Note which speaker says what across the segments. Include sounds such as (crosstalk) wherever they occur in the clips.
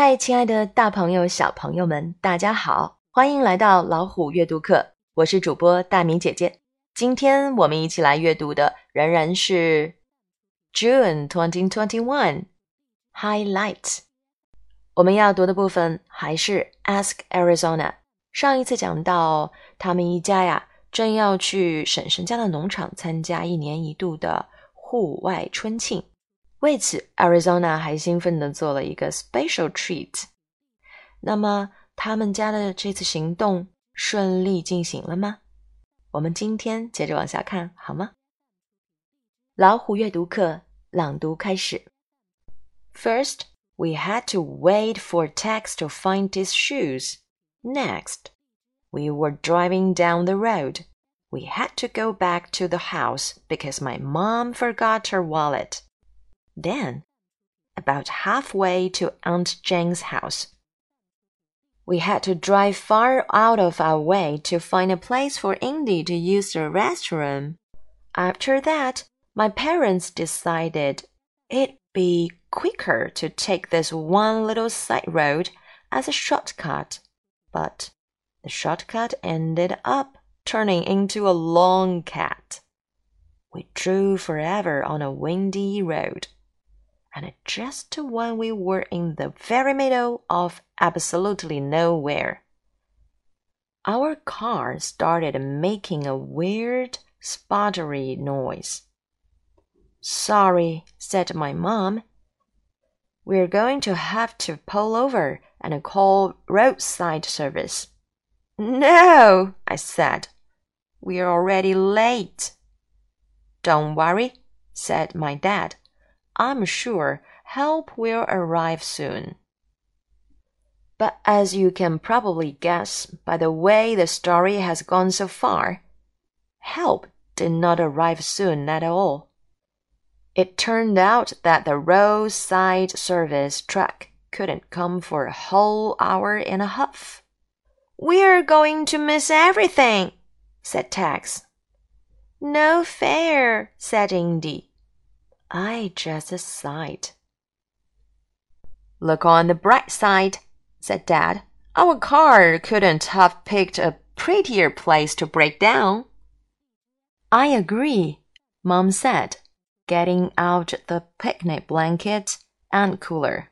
Speaker 1: 嗨，亲爱的大朋友、小朋友们，大家好，欢迎来到老虎阅读课。我是主播大明姐姐。今天我们一起来阅读的仍然是 June twenty twenty one highlight。我们要读的部分还是 Ask Arizona。上一次讲到，他们一家呀正要去婶婶家的农场参加一年一度的户外春庆。为此，Arizona 还兴奋地做了一个 special treat。那么，他们家的这次行动顺利进行了吗？我们今天接着往下看，好吗？老虎阅读课朗读开始。First, we had to wait for Tex to find his shoes. Next, we were driving down the road. We had to go back to the house because my mom forgot her wallet. Then, about halfway to Aunt Jane's house, we had to drive far out of our way to find a place for Indy to use the restroom. After that, my parents decided it'd be quicker to take this one little side road as a shortcut, but the shortcut ended up turning into a long cat. We drove forever on a windy road and just when we were in the very middle of absolutely nowhere, our car started making a weird sputtery noise. Sorry, said my mom. We're going to have to pull over and call roadside service. No, I said. We're already late. Don't worry, said my dad. I'm sure help will arrive soon. But as you can probably guess by the way the story has gone so far, help did not arrive soon at all. It turned out that the roadside service truck couldn't come for a whole hour and a half. We're going to miss everything, said Tex. No fair, said Indy. I just sighed. Look on the bright side, said Dad. Our car couldn't have picked a prettier place to break down. I agree, Mom said, getting out the picnic blanket and cooler.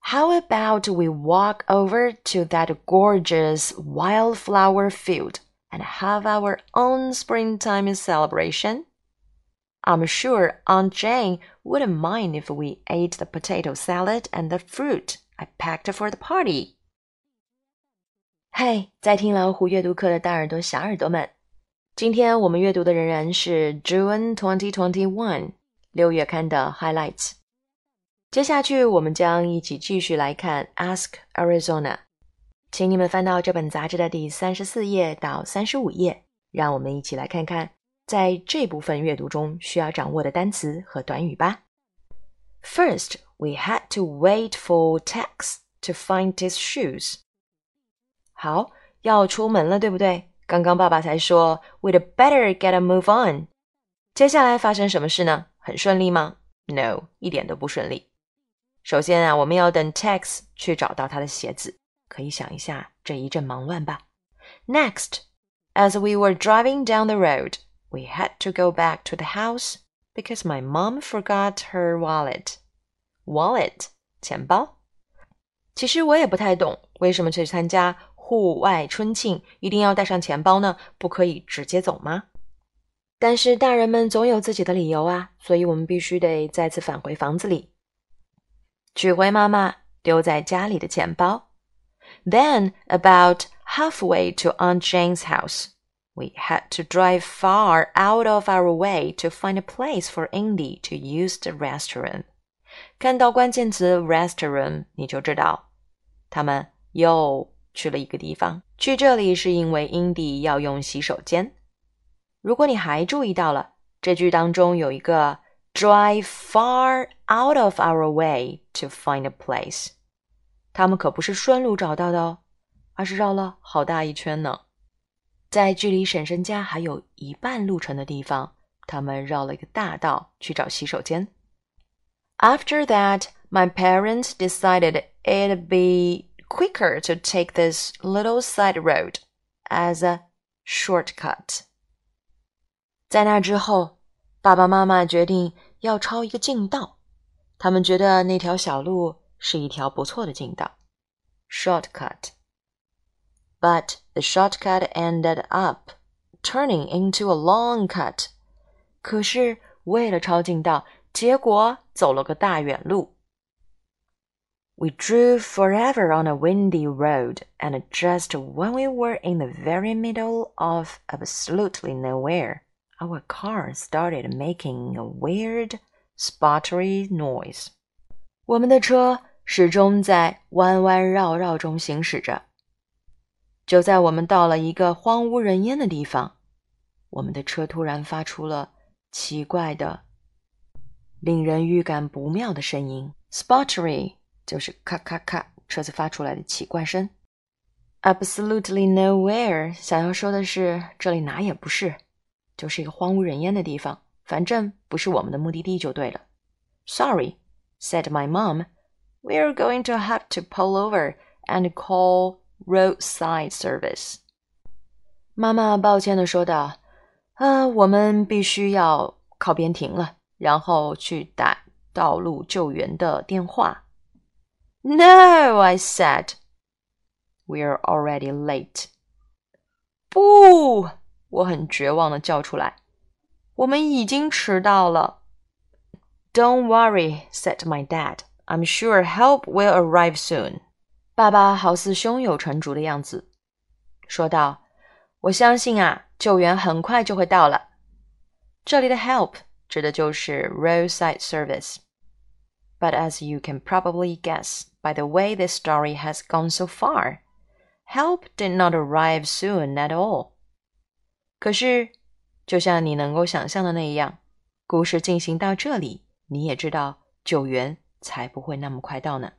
Speaker 1: How about we walk over to that gorgeous wildflower field and have our own springtime celebration? I'm sure Aunt Jane wouldn't mind if we ate the potato salad and the fruit I packed for the party. 嗨，在听老虎阅读课的大耳朵、小耳朵们，今天我们阅读的仍然是 June 2021六月刊的 highlights。接下去我们将一起继续来看 Ask Arizona，请你们翻到这本杂志的第三十四页到三十五页，让我们一起来看看 在这部分阅读中需要掌握的单词和短语吧。First, we had to wait for Tex to find his shoes. 好，要出门了，对不对？刚刚爸爸才说 "We'd better get a move on." 接下来发生什么事呢？很顺利吗？No，一点都不顺利。首先啊，我们要等 Tex 去找到他的鞋子。可以想一下这一阵忙乱吧。Next, as we were driving down the road we had to go back to the house because my mom forgot her wallet. Wallet 钱包。其实我也不太懂，为什么去参加户外春庆一定要带上钱包呢？不可以直接走吗？但是大人们总有自己的理由啊，所以我们必须得再次返回房子里，取回妈妈丢在家里的钱包。Then about halfway to Aunt Jane's house. We had to drive far out of our way to find a place for Indy to use the restroom. 看到关键词 restroom，你就知道他们又去了一个地方。去这里是因为 Indy 要用洗手间。如果你还注意到了，这句当中有一个 drive far out of our way to find a place，他们可不是顺路找到的哦，而是绕了好大一圈呢。 在距离婶婶家还有一半路程的地方，他们绕了一个大道去找洗手间。After that, my parents decided it'd be quicker to take this little side road as a shortcut. 在那之后，爸爸妈妈决定要抄一个近道。他们觉得那条小路是一条不错的近道，shortcut。But the shortcut ended up turning into a long cut。可是为了抄近道，结果走了个大远路。We drove forever on a windy road, and just when we were in the very middle of absolutely nowhere, our car started making a weird sputtery noise。我们的车始终在弯弯绕绕中行驶着。 就在我们到了一个荒无人烟的地方，我们的车突然发出了奇怪的、令人预感不妙的声音。Sputtery 就是咔咔咔，车子发出来的奇怪声。Absolutely nowhere，想要说的是这里哪也不是，就是一个荒无人烟的地方。反正不是我们的目的地就对了。Sorry, said my mom. We're going to have to pull over and call roadside service. 妈妈抱歉地说道：“啊，我们必须要靠边停了，然后去打道路救援的电话。” No, I said. We're already late. 不，我很绝望地叫出来。我们已经迟到了。Don't worry, said my dad. I'm sure help will arrive soon. 爸爸好似胸有成竹的样子，说道：“我相信啊，救援很快就会到了。”这里的 help 指的就是 roadside service。But as you can probably guess by the way this story has gone so far, help did not arrive soon at all. 可是就像你能够想象的那样，故事进行到这里，你也知道救援才不会那么快到呢。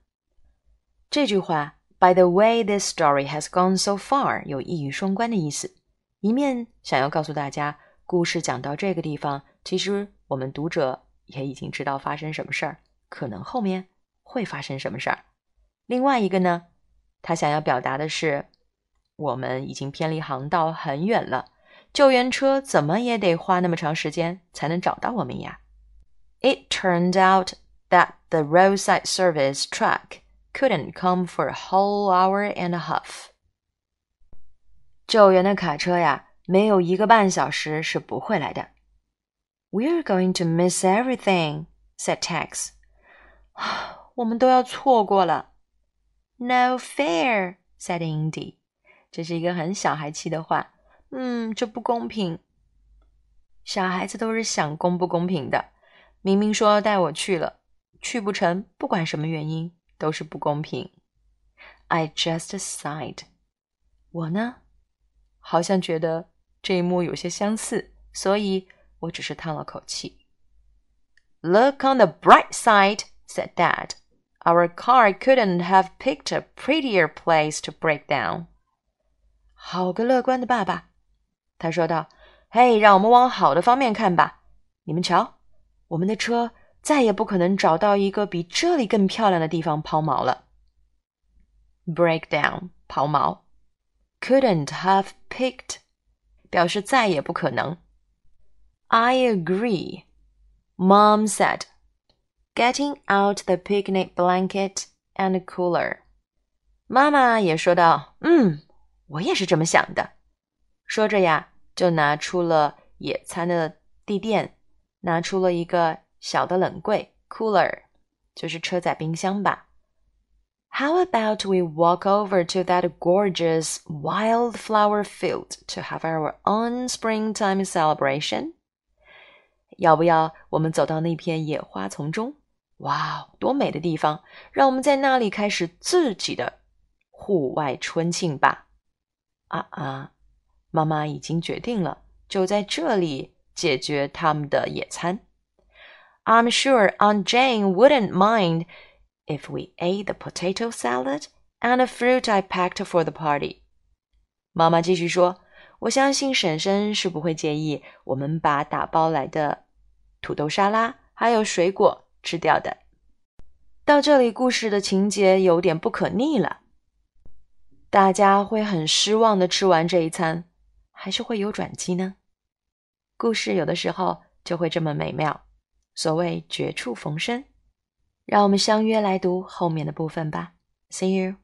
Speaker 1: 这句话，By the way this story has gone so far，有一语双关的意思。一面想要告诉大家，故事讲到这个地方，其实我们读者也已经知道发生什么事儿，可能后面会发生什么事儿。另外一个呢，他想要表达的是，我们已经偏离航道很远了。救援车怎么也得花那么长时间才能找到我们呀？It turned out that the roadside service truck couldn't come for a whole hour and a half。救援的卡车呀，没有一个半小时是不会来的。We're going to miss everything," said Tex. (sighs) 我们都要错过了。No fair," said Indy. 这是一个很小孩气的话。嗯，这不公平。小孩子都是想公不公平的。明明说要带我去了，去不成，不管什么原因， 都是不公平。I just sighed。我呢，好像觉得这一幕有些相似，所以我只是叹了口气。Look on the bright side, said Dad. Our car couldn't have picked a prettier place to break down. 好个乐观的爸爸！他说道：“嘿，让我们往好的方面看吧。你们瞧，我们的车再也不可能找到一个比这里更漂亮的地方抛锚了。Break down，抛锚。Couldn't have picked，表示再也不可能。I agree. Mom said, getting out the picnic blanket and cooler. 妈妈也说道：“嗯，我也是这么想的。”说着呀。就拿出了野餐的地垫，拿出了一个 小的冷柜 （cooler），就是车载冰箱吧。How about we walk over to that gorgeous wildflower field to have our own springtime celebration？要不要我们走到那片野花丛中？哇，多美的地方！让我们在那里开始自己的户外春庆吧！啊啊！妈妈已经决定了，就在这里解决他们的野餐。 I'm sure Aunt Jane wouldn't mind if we ate the potato salad and the fruit I packed for the party. 妈妈继续说：“我相信婶婶是不会介意我们把打包来的土豆沙拉还有水果吃掉的。”到这里，故事的情节有点不可逆了。大家会很失望的吃完这一餐，还是会有转机呢？故事有的时候就会这么美妙。所谓绝处逢生。让我们相约来读后面的部分吧。See you